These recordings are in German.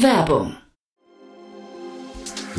Werbung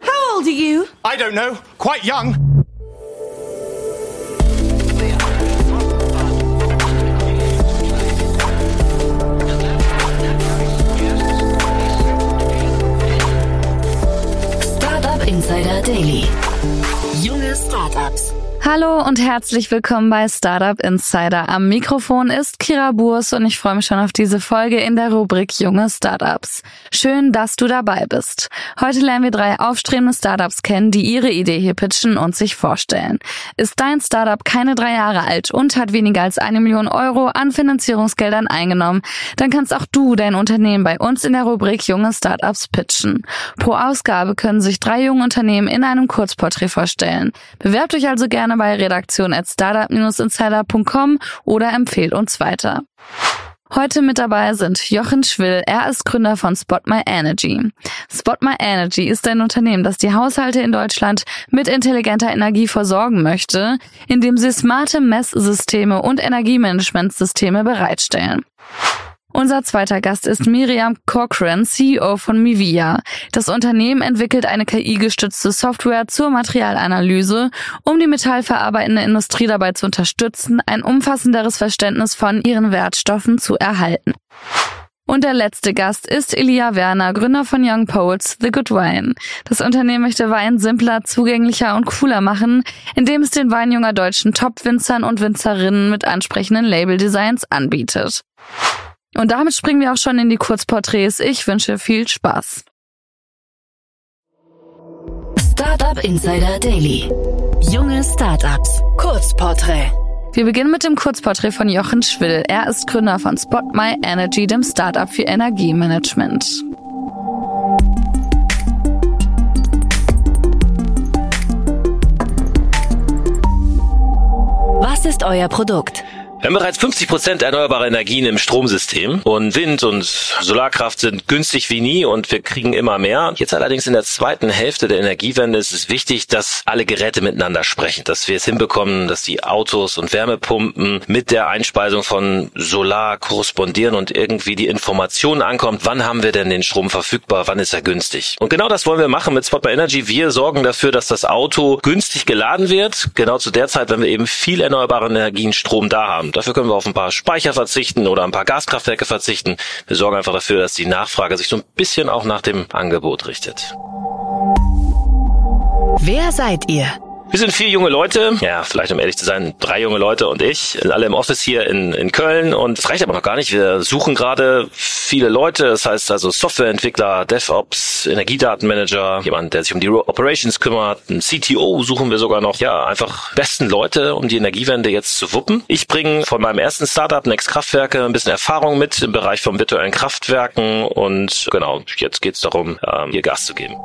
How old are you? I don't know. Quite young. Hallo und herzlich willkommen bei Startup Insider. Am Mikrofon ist Kira Burs und ich freue mich schon auf diese Folge in der Rubrik Junge Startups. Schön, dass du dabei bist. Heute lernen wir drei aufstrebende Startups kennen, die ihre Idee hier pitchen und sich vorstellen. Ist dein Startup keine drei Jahre alt und hat weniger als eine Million Euro an Finanzierungsgeldern eingenommen, dann kannst auch du dein Unternehmen bei uns in der Rubrik Junge Startups pitchen. Pro Ausgabe können sich drei junge Unternehmen in einem Kurzporträt vorstellen. Bewerbt euch also gerne bei Redaktion at startup-insider.com oder empfehlt uns weiter. Heute mit dabei sind Jochen Schwill. Er ist Gründer von Spot My Energy. Spot My Energy ist ein Unternehmen, das die Haushalte in Deutschland mit intelligenter Energie versorgen möchte, indem sie smarte Messsysteme und Energiemanagementsysteme bereitstellen. Unser zweiter Gast ist Miriam Corcoran, CEO von Mivia. Das Unternehmen entwickelt eine KI-gestützte Software zur Materialanalyse, um die metallverarbeitende Industrie dabei zu unterstützen, ein umfassenderes Verständnis von ihren Wertstoffen zu erhalten. Und der letzte Gast ist Elia Werner, Gründer von Young Poets The Good Wine. Das Unternehmen möchte Wein simpler, zugänglicher und cooler machen, indem es den Wein junger deutschen Top-Winzern und Winzerinnen mit ansprechenden Label-Designs anbietet. Und damit springen wir auch schon in die Kurzporträts. Ich wünsche viel Spaß. Startup Insider Daily. Junge Startups. Kurzporträt. Wir beginnen mit dem Kurzporträt von Jochen Schwill. Er ist Gründer von Spot My Energy, dem Startup für Energiemanagement. Was ist euer Produkt? Wir haben bereits 50 Prozent erneuerbare Energien im Stromsystem und Wind und Solarkraft sind günstig wie nie und wir kriegen immer mehr. Jetzt allerdings in der zweiten Hälfte der Energiewende ist es wichtig, dass alle Geräte miteinander sprechen, dass wir es hinbekommen, dass die Autos und Wärmepumpen mit der Einspeisung von Solar korrespondieren und irgendwie die Information ankommt, wann haben wir denn den Strom verfügbar, wann ist er günstig. Und genau das wollen wir machen mit Spot by Energy. Wir sorgen dafür, dass das Auto günstig geladen wird, genau zu der Zeit, wenn wir eben viel erneuerbare Energien Strom da haben. Dafür können wir auf ein paar Speicher verzichten oder ein paar Gaskraftwerke verzichten. Wir sorgen einfach dafür, dass die Nachfrage sich so ein bisschen auch nach dem Angebot richtet. Wer seid ihr? Wir sind vier junge Leute, ja, vielleicht um ehrlich zu sein, drei junge Leute und ich, alle im Office hier in, in Köln und es reicht aber noch gar nicht. Wir suchen gerade viele Leute, das heißt also Softwareentwickler, DevOps, Energiedatenmanager, jemand, der sich um die Operations kümmert, ein CTO suchen wir sogar noch. Ja, einfach besten Leute, um die Energiewende jetzt zu wuppen. Ich bringe von meinem ersten Startup, Next Kraftwerke, ein bisschen Erfahrung mit im Bereich von virtuellen Kraftwerken und genau, jetzt geht's darum, ähm, hier Gas zu geben.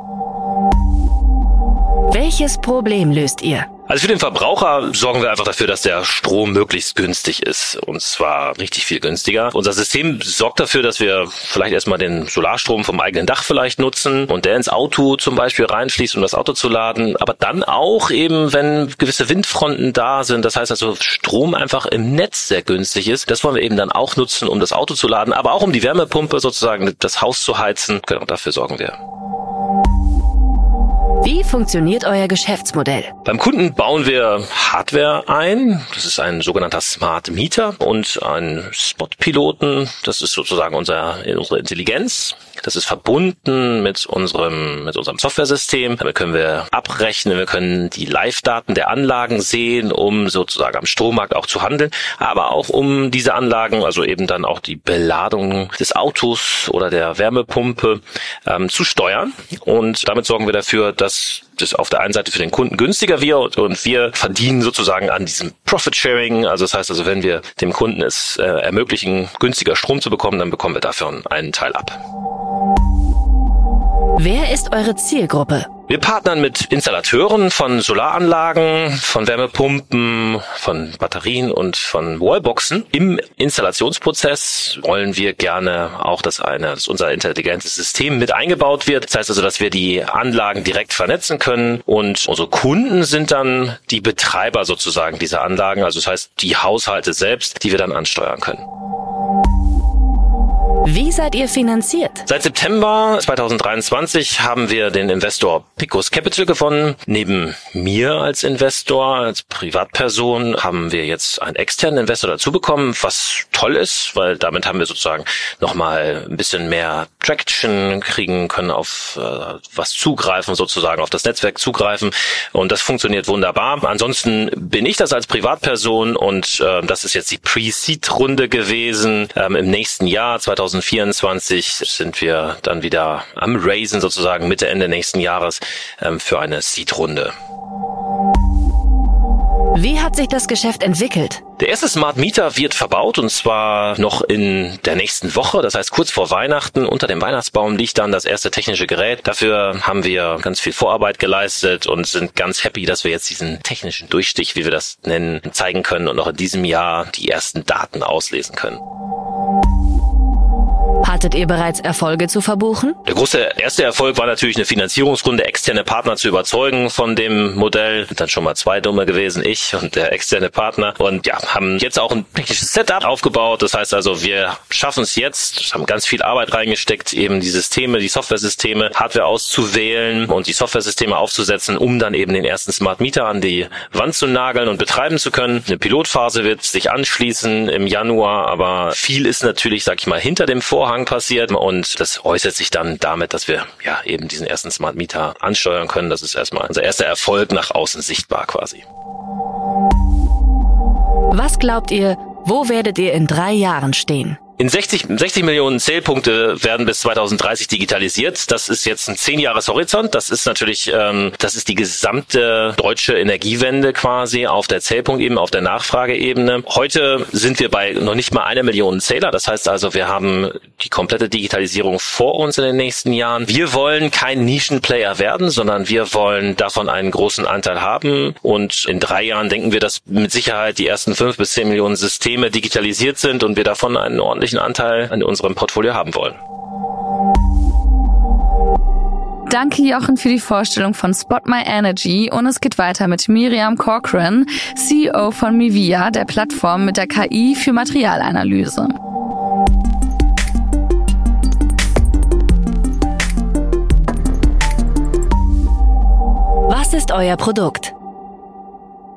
Welches Problem löst ihr? Also für den Verbraucher sorgen wir einfach dafür, dass der Strom möglichst günstig ist. Und zwar richtig viel günstiger. Unser System sorgt dafür, dass wir vielleicht erstmal den Solarstrom vom eigenen Dach vielleicht nutzen und der ins Auto zum Beispiel reinfließt, um das Auto zu laden. Aber dann auch eben, wenn gewisse Windfronten da sind. Das heißt also, Strom einfach im Netz sehr günstig ist. Das wollen wir eben dann auch nutzen, um das Auto zu laden, aber auch um die Wärmepumpe sozusagen das Haus zu heizen. Genau, dafür sorgen wir. Wie funktioniert euer Geschäftsmodell? Beim Kunden bauen wir Hardware ein. Das ist ein sogenannter Smart Meter und ein Spot-Piloten. Das ist sozusagen unser, unsere Intelligenz. Das ist verbunden mit unserem, mit unserem Softwaresystem. Damit können wir abrechnen, wir können die Live-Daten der Anlagen sehen, um sozusagen am Strommarkt auch zu handeln, aber auch um diese Anlagen, also eben dann auch die Beladung des Autos oder der Wärmepumpe ähm, zu steuern. Und damit sorgen wir dafür, dass das auf der einen Seite für den Kunden günstiger wird und wir verdienen sozusagen an diesem Profit Sharing. Also das heißt also, wenn wir dem Kunden es äh, ermöglichen, günstiger Strom zu bekommen, dann bekommen wir dafür einen Teil ab. Wer ist eure Zielgruppe? Wir partnern mit Installateuren von Solaranlagen, von Wärmepumpen, von Batterien und von Wallboxen. Im Installationsprozess wollen wir gerne auch, dass, eine, dass unser intelligentes System mit eingebaut wird. Das heißt also, dass wir die Anlagen direkt vernetzen können und unsere Kunden sind dann die Betreiber sozusagen dieser Anlagen. Also das heißt, die Haushalte selbst, die wir dann ansteuern können. Wie seid ihr finanziert? Seit September 2023 haben wir den Investor Picos Capital gewonnen. Neben mir als Investor, als Privatperson, haben wir jetzt einen externen Investor dazu bekommen, was toll ist, weil damit haben wir sozusagen nochmal ein bisschen mehr Traction kriegen können, auf äh, was zugreifen, sozusagen auf das Netzwerk zugreifen. Und das funktioniert wunderbar. Ansonsten bin ich das als Privatperson und äh, das ist jetzt die Pre-Seed-Runde gewesen. Ähm, Im nächsten Jahr, 2023, 2024 sind wir dann wieder am Raisen sozusagen Mitte, Ende nächsten Jahres ähm, für eine Seed-Runde. Wie hat sich das Geschäft entwickelt? Der erste Smart Meter wird verbaut und zwar noch in der nächsten Woche. Das heißt, kurz vor Weihnachten unter dem Weihnachtsbaum liegt dann das erste technische Gerät. Dafür haben wir ganz viel Vorarbeit geleistet und sind ganz happy, dass wir jetzt diesen technischen Durchstich, wie wir das nennen, zeigen können und noch in diesem Jahr die ersten Daten auslesen können. Hattet ihr bereits Erfolge zu verbuchen? Der große erste Erfolg war natürlich eine Finanzierungsrunde, externe Partner zu überzeugen von dem Modell. Dann schon mal zwei Dumme gewesen, ich und der externe Partner. Und ja, haben jetzt auch ein technisches Setup aufgebaut. Das heißt also, wir schaffen es jetzt, haben ganz viel Arbeit reingesteckt, eben die Systeme, die Softwaresysteme, Hardware auszuwählen und die Softwaresysteme aufzusetzen, um dann eben den ersten Smart Meter an die Wand zu nageln und betreiben zu können. Eine Pilotphase wird sich anschließen im Januar, aber viel ist natürlich, sag ich mal, hinter dem Vorhang Vorhang passiert und das äußert sich dann damit, dass wir ja eben diesen ersten Smart Meter ansteuern können. Das ist erstmal unser erster Erfolg nach außen sichtbar quasi. Was glaubt ihr, wo werdet ihr in drei Jahren stehen? In 60, 60 Millionen Zählpunkte werden bis 2030 digitalisiert. Das ist jetzt ein zehn Jahres Horizont. Das ist natürlich, ähm, das ist die gesamte deutsche Energiewende quasi auf der Zählpunktebene, auf der Nachfrageebene. Heute sind wir bei noch nicht mal einer Million Zähler. Das heißt also, wir haben die komplette Digitalisierung vor uns in den nächsten Jahren. Wir wollen kein Nischenplayer werden, sondern wir wollen davon einen großen Anteil haben. Und in drei Jahren denken wir, dass mit Sicherheit die ersten fünf bis zehn Millionen Systeme digitalisiert sind und wir davon einen ordentlichen ordentlichen Anteil an unserem Portfolio haben wollen. Danke Jochen für die Vorstellung von Spot My Energy und es geht weiter mit Miriam Corcoran, CEO von Mivia, der Plattform mit der KI für Materialanalyse. Was ist euer Produkt?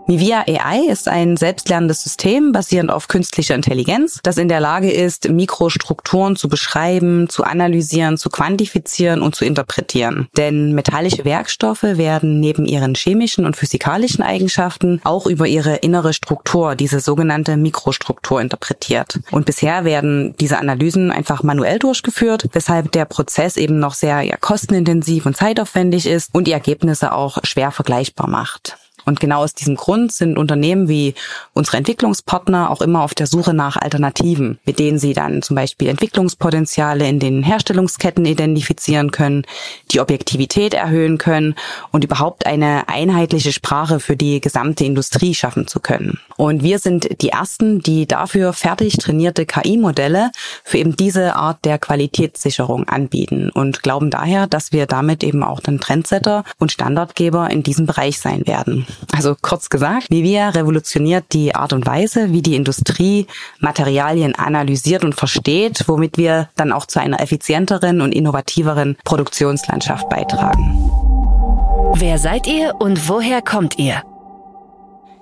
Mivia AI ist ein selbstlernendes System basierend auf künstlicher Intelligenz, das in der Lage ist, Mikrostrukturen zu beschreiben, zu analysieren, zu quantifizieren und zu interpretieren. Denn metallische Werkstoffe werden neben ihren chemischen und physikalischen Eigenschaften auch über ihre innere Struktur, diese sogenannte Mikrostruktur, interpretiert. Und bisher werden diese Analysen einfach manuell durchgeführt, weshalb der Prozess eben noch sehr ja, kostenintensiv und zeitaufwendig ist und die Ergebnisse auch schwer vergleichbar macht. Und genau aus diesem Grund sind Unternehmen wie unsere Entwicklungspartner auch immer auf der Suche nach Alternativen, mit denen sie dann zum Beispiel Entwicklungspotenziale in den Herstellungsketten identifizieren können, die Objektivität erhöhen können und überhaupt eine einheitliche Sprache für die gesamte Industrie schaffen zu können. Und wir sind die Ersten, die dafür fertig trainierte KI-Modelle für eben diese Art der Qualitätssicherung anbieten und glauben daher, dass wir damit eben auch den Trendsetter und Standardgeber in diesem Bereich sein werden. Also kurz gesagt, Vivia revolutioniert die Art und Weise, wie die Industrie Materialien analysiert und versteht, womit wir dann auch zu einer effizienteren und innovativeren Produktionslandschaft beitragen. Wer seid ihr und woher kommt ihr?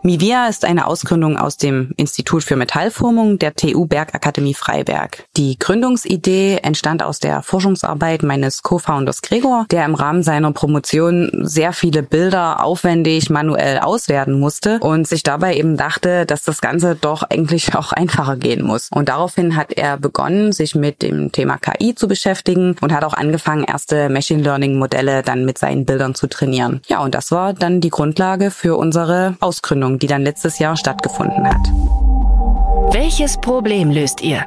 MIVIA ist eine Ausgründung aus dem Institut für Metallformung der TU Bergakademie Freiberg. Die Gründungsidee entstand aus der Forschungsarbeit meines Co-Founders Gregor, der im Rahmen seiner Promotion sehr viele Bilder aufwendig manuell auswerten musste und sich dabei eben dachte, dass das Ganze doch eigentlich auch einfacher gehen muss. Und daraufhin hat er begonnen, sich mit dem Thema KI zu beschäftigen und hat auch angefangen, erste Machine Learning Modelle dann mit seinen Bildern zu trainieren. Ja, und das war dann die Grundlage für unsere Ausgründung die dann letztes Jahr stattgefunden hat. Welches Problem löst ihr?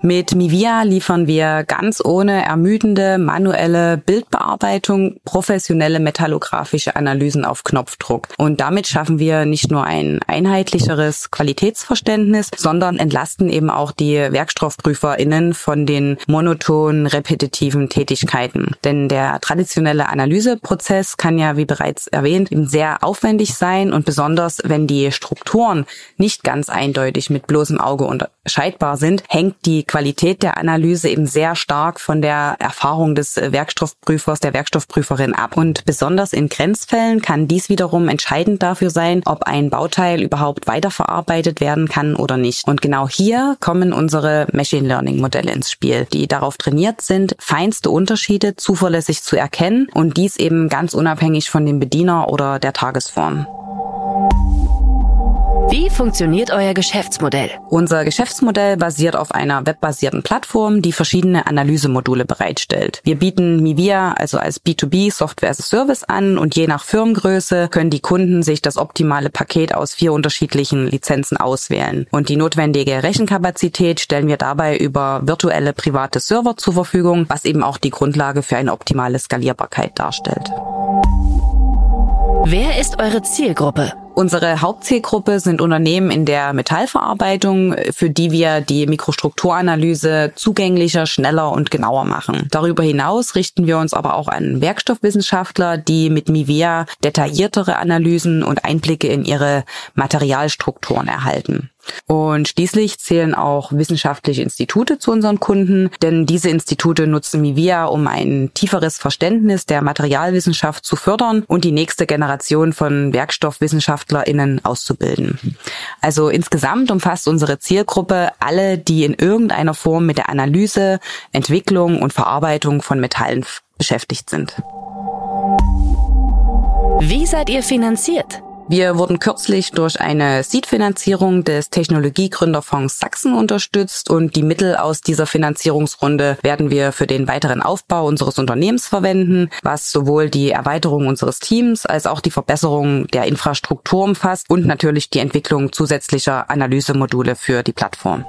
Mit Mivia liefern wir ganz ohne ermüdende manuelle Bildbearbeitung professionelle metallografische Analysen auf Knopfdruck. Und damit schaffen wir nicht nur ein einheitlicheres Qualitätsverständnis, sondern entlasten eben auch die WerkstoffprüferInnen von den monotonen, repetitiven Tätigkeiten. Denn der traditionelle Analyseprozess kann ja, wie bereits erwähnt, eben sehr aufwendig sein und besonders, wenn die Strukturen nicht ganz eindeutig mit bloßem Auge unterscheidbar sind, hängt die Qualität der Analyse eben sehr stark von der Erfahrung des Werkstoffprüfers, der Werkstoffprüferin ab. Und besonders in Grenzfällen kann dies wiederum entscheidend dafür sein, ob ein Bauteil überhaupt weiterverarbeitet werden kann oder nicht. Und genau hier kommen unsere Machine Learning Modelle ins Spiel, die darauf trainiert sind, feinste Unterschiede zuverlässig zu erkennen und dies eben ganz unabhängig von dem Bediener oder der Tagesform. Wie funktioniert euer Geschäftsmodell? Unser Geschäftsmodell basiert auf einer webbasierten Plattform, die verschiedene Analysemodule bereitstellt. Wir bieten Mivia also als B2B Software as a Service an und je nach Firmengröße können die Kunden sich das optimale Paket aus vier unterschiedlichen Lizenzen auswählen. Und die notwendige Rechenkapazität stellen wir dabei über virtuelle private Server zur Verfügung, was eben auch die Grundlage für eine optimale Skalierbarkeit darstellt. Wer ist eure Zielgruppe? Unsere Hauptzielgruppe sind Unternehmen in der Metallverarbeitung, für die wir die Mikrostrukturanalyse zugänglicher, schneller und genauer machen. Darüber hinaus richten wir uns aber auch an Werkstoffwissenschaftler, die mit Mivea detailliertere Analysen und Einblicke in ihre Materialstrukturen erhalten. Und schließlich zählen auch wissenschaftliche Institute zu unseren Kunden, denn diese Institute nutzen Mivia, um ein tieferes Verständnis der Materialwissenschaft zu fördern und die nächste Generation von WerkstoffwissenschaftlerInnen auszubilden. Also insgesamt umfasst unsere Zielgruppe alle, die in irgendeiner Form mit der Analyse, Entwicklung und Verarbeitung von Metallen beschäftigt sind. Wie seid ihr finanziert? Wir wurden kürzlich durch eine Seed-Finanzierung des Technologiegründerfonds Sachsen unterstützt und die Mittel aus dieser Finanzierungsrunde werden wir für den weiteren Aufbau unseres Unternehmens verwenden, was sowohl die Erweiterung unseres Teams als auch die Verbesserung der Infrastruktur umfasst und natürlich die Entwicklung zusätzlicher Analysemodule für die Plattform.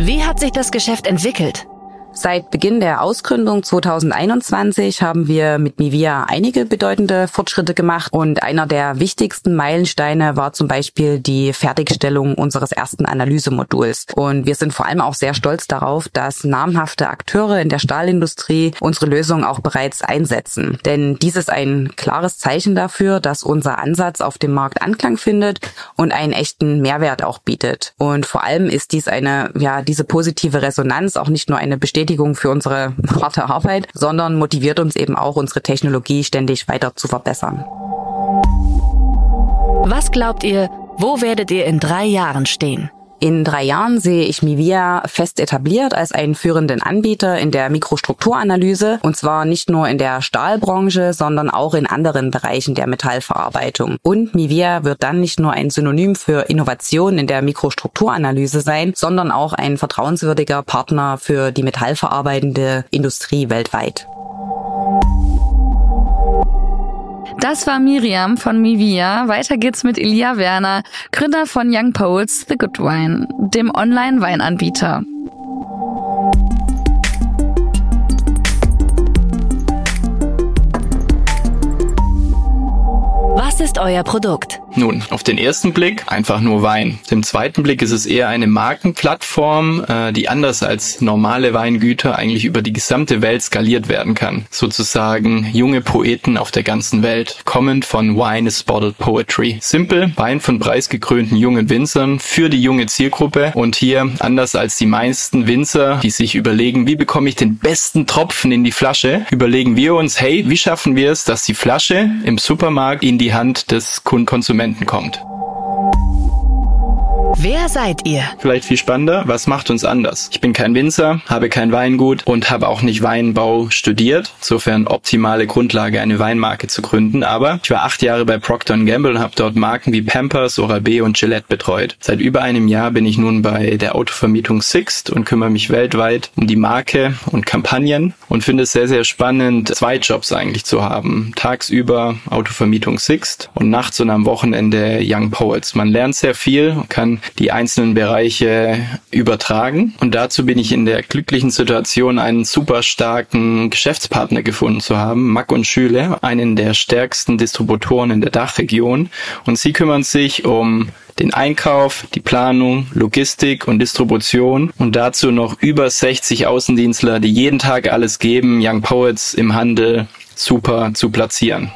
Wie hat sich das Geschäft entwickelt? Seit Beginn der Ausgründung 2021 haben wir mit Mivia einige bedeutende Fortschritte gemacht und einer der wichtigsten Meilensteine war zum Beispiel die Fertigstellung unseres ersten Analysemoduls. Und wir sind vor allem auch sehr stolz darauf, dass namhafte Akteure in der Stahlindustrie unsere Lösung auch bereits einsetzen. Denn dies ist ein klares Zeichen dafür, dass unser Ansatz auf dem Markt Anklang findet und einen echten Mehrwert auch bietet. Und vor allem ist dies eine, ja, diese positive Resonanz auch nicht nur eine Bestätigung Bestätigung für unsere harte Arbeit, sondern motiviert uns eben auch, unsere Technologie ständig weiter zu verbessern. Was glaubt ihr, wo werdet ihr in drei Jahren stehen? In drei Jahren sehe ich Mivia fest etabliert als einen führenden Anbieter in der Mikrostrukturanalyse und zwar nicht nur in der Stahlbranche, sondern auch in anderen Bereichen der Metallverarbeitung. Und Mivia wird dann nicht nur ein Synonym für Innovation in der Mikrostrukturanalyse sein, sondern auch ein vertrauenswürdiger Partner für die metallverarbeitende Industrie weltweit. Das war Miriam von Mivia. Weiter geht's mit Elia Werner, Gründer von Young Poles The Good Wine, dem Online-Weinanbieter. Ist euer Produkt? Nun, auf den ersten Blick einfach nur Wein. Im zweiten Blick ist es eher eine Markenplattform, äh, die anders als normale Weingüter eigentlich über die gesamte Welt skaliert werden kann. Sozusagen junge Poeten auf der ganzen Welt, kommend von Wine is Bottled Poetry. Simpel, Wein von preisgekrönten jungen Winzern für die junge Zielgruppe und hier, anders als die meisten Winzer, die sich überlegen, wie bekomme ich den besten Tropfen in die Flasche, überlegen wir uns, hey, wie schaffen wir es, dass die Flasche im Supermarkt in die Hand des Konsumenten Konsumenten kommt. Wer seid ihr? Vielleicht viel spannender, was macht uns anders? Ich bin kein Winzer, habe kein Weingut und habe auch nicht Weinbau studiert. Insofern optimale Grundlage, eine Weinmarke zu gründen. Aber ich war acht Jahre bei Procter Gamble und habe dort Marken wie Pampers, Oral-B und Gillette betreut. Seit über einem Jahr bin ich nun bei der Autovermietung Sixt und kümmere mich weltweit um die Marke und Kampagnen und finde es sehr, sehr spannend, zwei Jobs eigentlich zu haben. Tagsüber Autovermietung Sixt und nachts und am Wochenende Young Poets. Man lernt sehr viel, kann die einzelnen Bereiche übertragen. Und dazu bin ich in der glücklichen Situation, einen super starken Geschäftspartner gefunden zu haben, Mack und Schüle, einen der stärksten Distributoren in der Dachregion. Und sie kümmern sich um den Einkauf, die Planung, Logistik und Distribution und dazu noch über 60 Außendienstler, die jeden Tag alles geben, Young Poets im Handel super zu platzieren.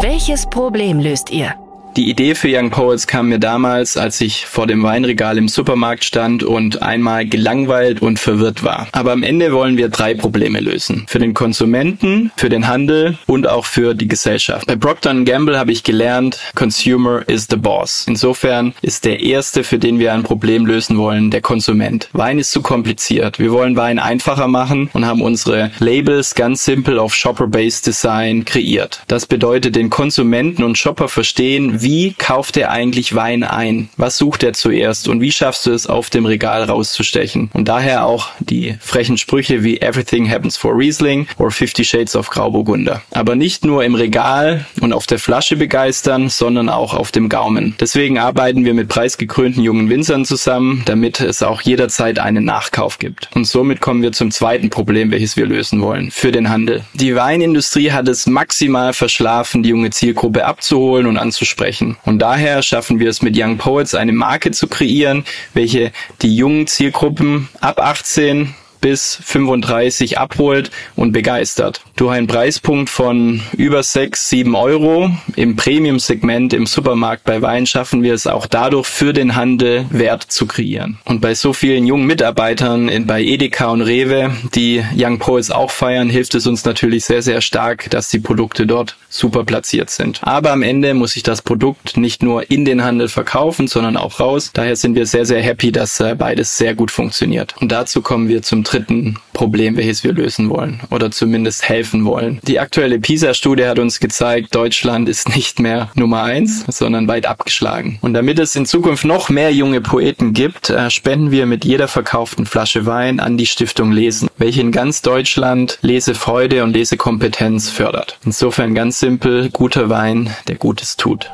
Welches Problem löst ihr? Die Idee für Young Poets kam mir damals, als ich vor dem Weinregal im Supermarkt stand und einmal gelangweilt und verwirrt war. Aber am Ende wollen wir drei Probleme lösen. Für den Konsumenten, für den Handel und auch für die Gesellschaft. Bei Procter Gamble habe ich gelernt, Consumer is the boss. Insofern ist der erste, für den wir ein Problem lösen wollen, der Konsument. Wein ist zu kompliziert. Wir wollen Wein einfacher machen und haben unsere Labels ganz simpel auf Shopper-Based Design kreiert. Das bedeutet, den Konsumenten und Shopper verstehen, wie kauft er eigentlich Wein ein? Was sucht er zuerst? Und wie schaffst du es, auf dem Regal rauszustechen? Und daher auch die frechen Sprüche wie Everything happens for Riesling or Fifty Shades of Grauburgunder. Aber nicht nur im Regal und auf der Flasche begeistern, sondern auch auf dem Gaumen. Deswegen arbeiten wir mit preisgekrönten jungen Winzern zusammen, damit es auch jederzeit einen Nachkauf gibt. Und somit kommen wir zum zweiten Problem, welches wir lösen wollen. Für den Handel. Die Weinindustrie hat es maximal verschlafen, die junge Zielgruppe abzuholen und anzusprechen ansprechen. Und daher schaffen wir es mit Young Poets eine Marke zu kreieren, welche die jungen Zielgruppen ab 18 bis 35 abholt und begeistert. Durch einen Preispunkt von über 6, 7 Euro im Premium-Segment im Supermarkt bei Wein schaffen wir es auch dadurch für den Handel Wert zu kreieren. Und bei so vielen jungen Mitarbeitern in, bei Edeka und Rewe, die Young Poets auch feiern, hilft es uns natürlich sehr, sehr stark, dass die Produkte dort super platziert sind. Aber am Ende muss ich das Produkt nicht nur in den Handel verkaufen, sondern auch raus. Daher sind wir sehr, sehr happy, dass äh, beides sehr gut funktioniert. Und dazu kommen wir zum dritten Problem, welches wir lösen wollen oder zumindest helfen wollen. Die aktuelle PISA-Studie hat uns gezeigt, Deutschland ist nicht mehr Nummer eins, sondern weit abgeschlagen. Und damit es in Zukunft noch mehr junge Poeten gibt, äh, spenden wir mit jeder verkauften Flasche Wein an die Stiftung Lesen, welche in ganz Deutschland Lesefreude und Lesekompetenz fördert. Insofern ganz simpel, guter Wein, der Gutes tut.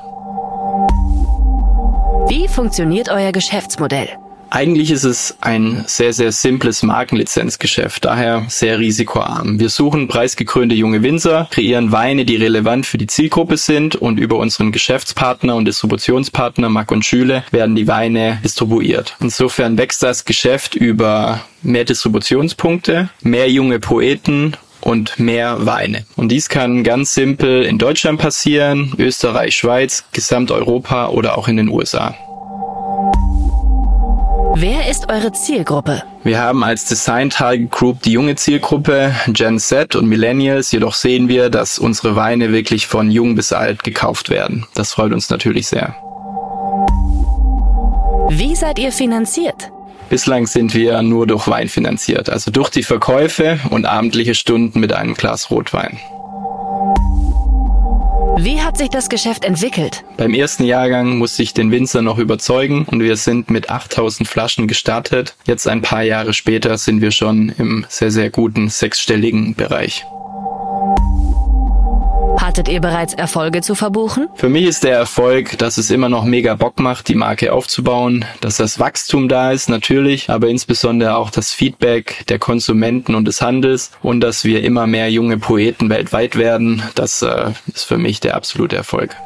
Wie funktioniert euer Geschäftsmodell? Eigentlich ist es ein sehr, sehr simples Markenlizenzgeschäft, daher sehr risikoarm. Wir suchen preisgekrönte junge Winzer, kreieren Weine, die relevant für die Zielgruppe sind und über unseren Geschäftspartner und Distributionspartner Mack und Schüle werden die Weine distribuiert. Insofern wächst das Geschäft über mehr Distributionspunkte, mehr junge Poeten und mehr Weine. Und dies kann ganz simpel in Deutschland passieren, Österreich, Schweiz, Gesamteuropa oder auch in den USA. Wer ist eure Zielgruppe? Wir haben als Design Target Group die junge Zielgruppe, Gen Z und Millennials, jedoch sehen wir, dass unsere Weine wirklich von jung bis alt gekauft werden. Das freut uns natürlich sehr. Wie seid ihr finanziert? Bislang sind wir nur durch Wein finanziert, also durch die Verkäufe und abendliche Stunden mit einem Glas Rotwein. Wie hat sich das Geschäft entwickelt? Beim ersten Jahrgang musste ich den Winzer noch überzeugen und wir sind mit 8000 Flaschen gestartet. Jetzt ein paar Jahre später sind wir schon im sehr, sehr guten sechsstelligen Bereich. Hattet ihr bereits Erfolge zu verbuchen? Für mich ist der Erfolg, dass es immer noch mega Bock macht, die Marke aufzubauen, dass das Wachstum da ist, natürlich, aber insbesondere auch das Feedback der Konsumenten und des Handels und dass wir immer mehr junge Poeten weltweit werden. Das äh, ist für mich der absolute Erfolg.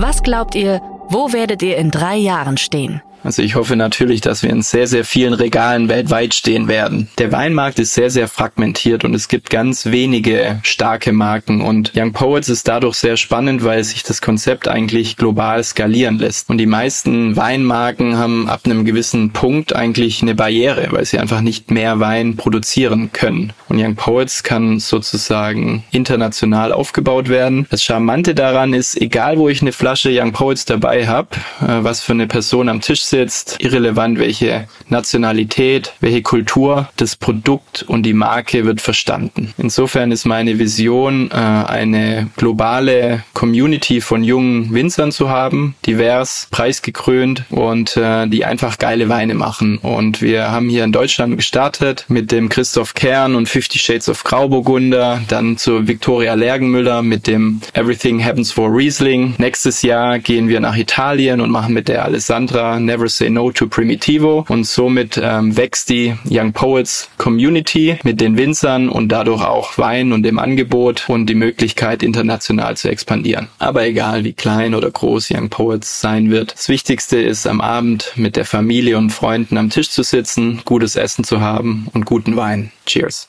Was glaubt ihr, wo werdet ihr in drei Jahren stehen? Also ich hoffe natürlich, dass wir in sehr, sehr vielen Regalen weltweit stehen werden. Der Weinmarkt ist sehr, sehr fragmentiert und es gibt ganz wenige starke Marken und Young Poets ist dadurch sehr spannend, weil sich das Konzept eigentlich global skalieren lässt. Und die meisten Weinmarken haben ab einem gewissen Punkt eigentlich eine Barriere, weil sie einfach nicht mehr Wein produzieren können. Und Young Poets kann sozusagen international aufgebaut werden. Das Charmante daran ist, egal wo ich eine Flasche Young Poets dabei habe, äh, was für eine Person am Tisch sitzt, irrelevant welche Nationalität, welche Kultur, das Produkt und die Marke wird verstanden. Insofern ist meine Vision, äh, eine globale Community von jungen Winzern zu haben, divers, preisgekrönt und äh, die einfach geile Weine machen. Und wir haben hier in Deutschland gestartet mit dem Christoph Kern und Fifty Shades of Grauburgunder, dann zu Victoria Lergenmüller mit dem Everything Happens for Riesling. Nächstes Jahr gehen wir nach Italien und machen mit der Alessandra Never Say No to Primitivo und somit ähm, wächst die Young Poets Community mit den Winzern und dadurch auch Wein und dem Angebot und die Möglichkeit international zu expandieren. Aber egal wie klein oder groß Young Poets sein wird, das Wichtigste ist am Abend mit der Familie und Freunden am Tisch zu sitzen, gutes Essen zu haben und guten Wein. Cheers.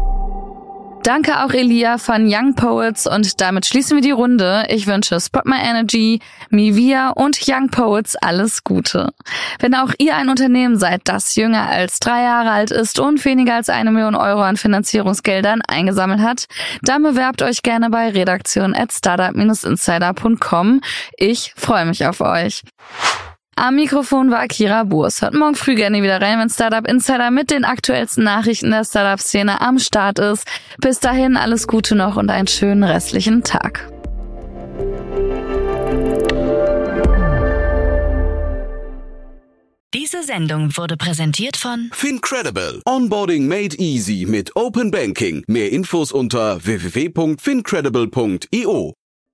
Danke auch Elia von Young Poets und damit schließen wir die Runde. Ich wünsche Spot My Energy, Mivia und Young Poets alles Gute. Wenn auch ihr ein Unternehmen seid, das jünger als drei Jahre alt ist und weniger als eine Million Euro an Finanzierungsgeldern eingesammelt hat, dann bewerbt euch gerne bei redaktion at startup-insider.com. Ich freue mich auf euch. Am Mikrofon war Akira Burs. Hört morgen früh gerne wieder rein, wenn Startup Insider mit den aktuellsten Nachrichten der Startup-Szene am Start ist. Bis dahin alles Gute noch und einen schönen restlichen Tag. Diese Sendung wurde präsentiert von Fincredible. Onboarding made easy mit Open Banking. Mehr Infos unter www.fincredible.io.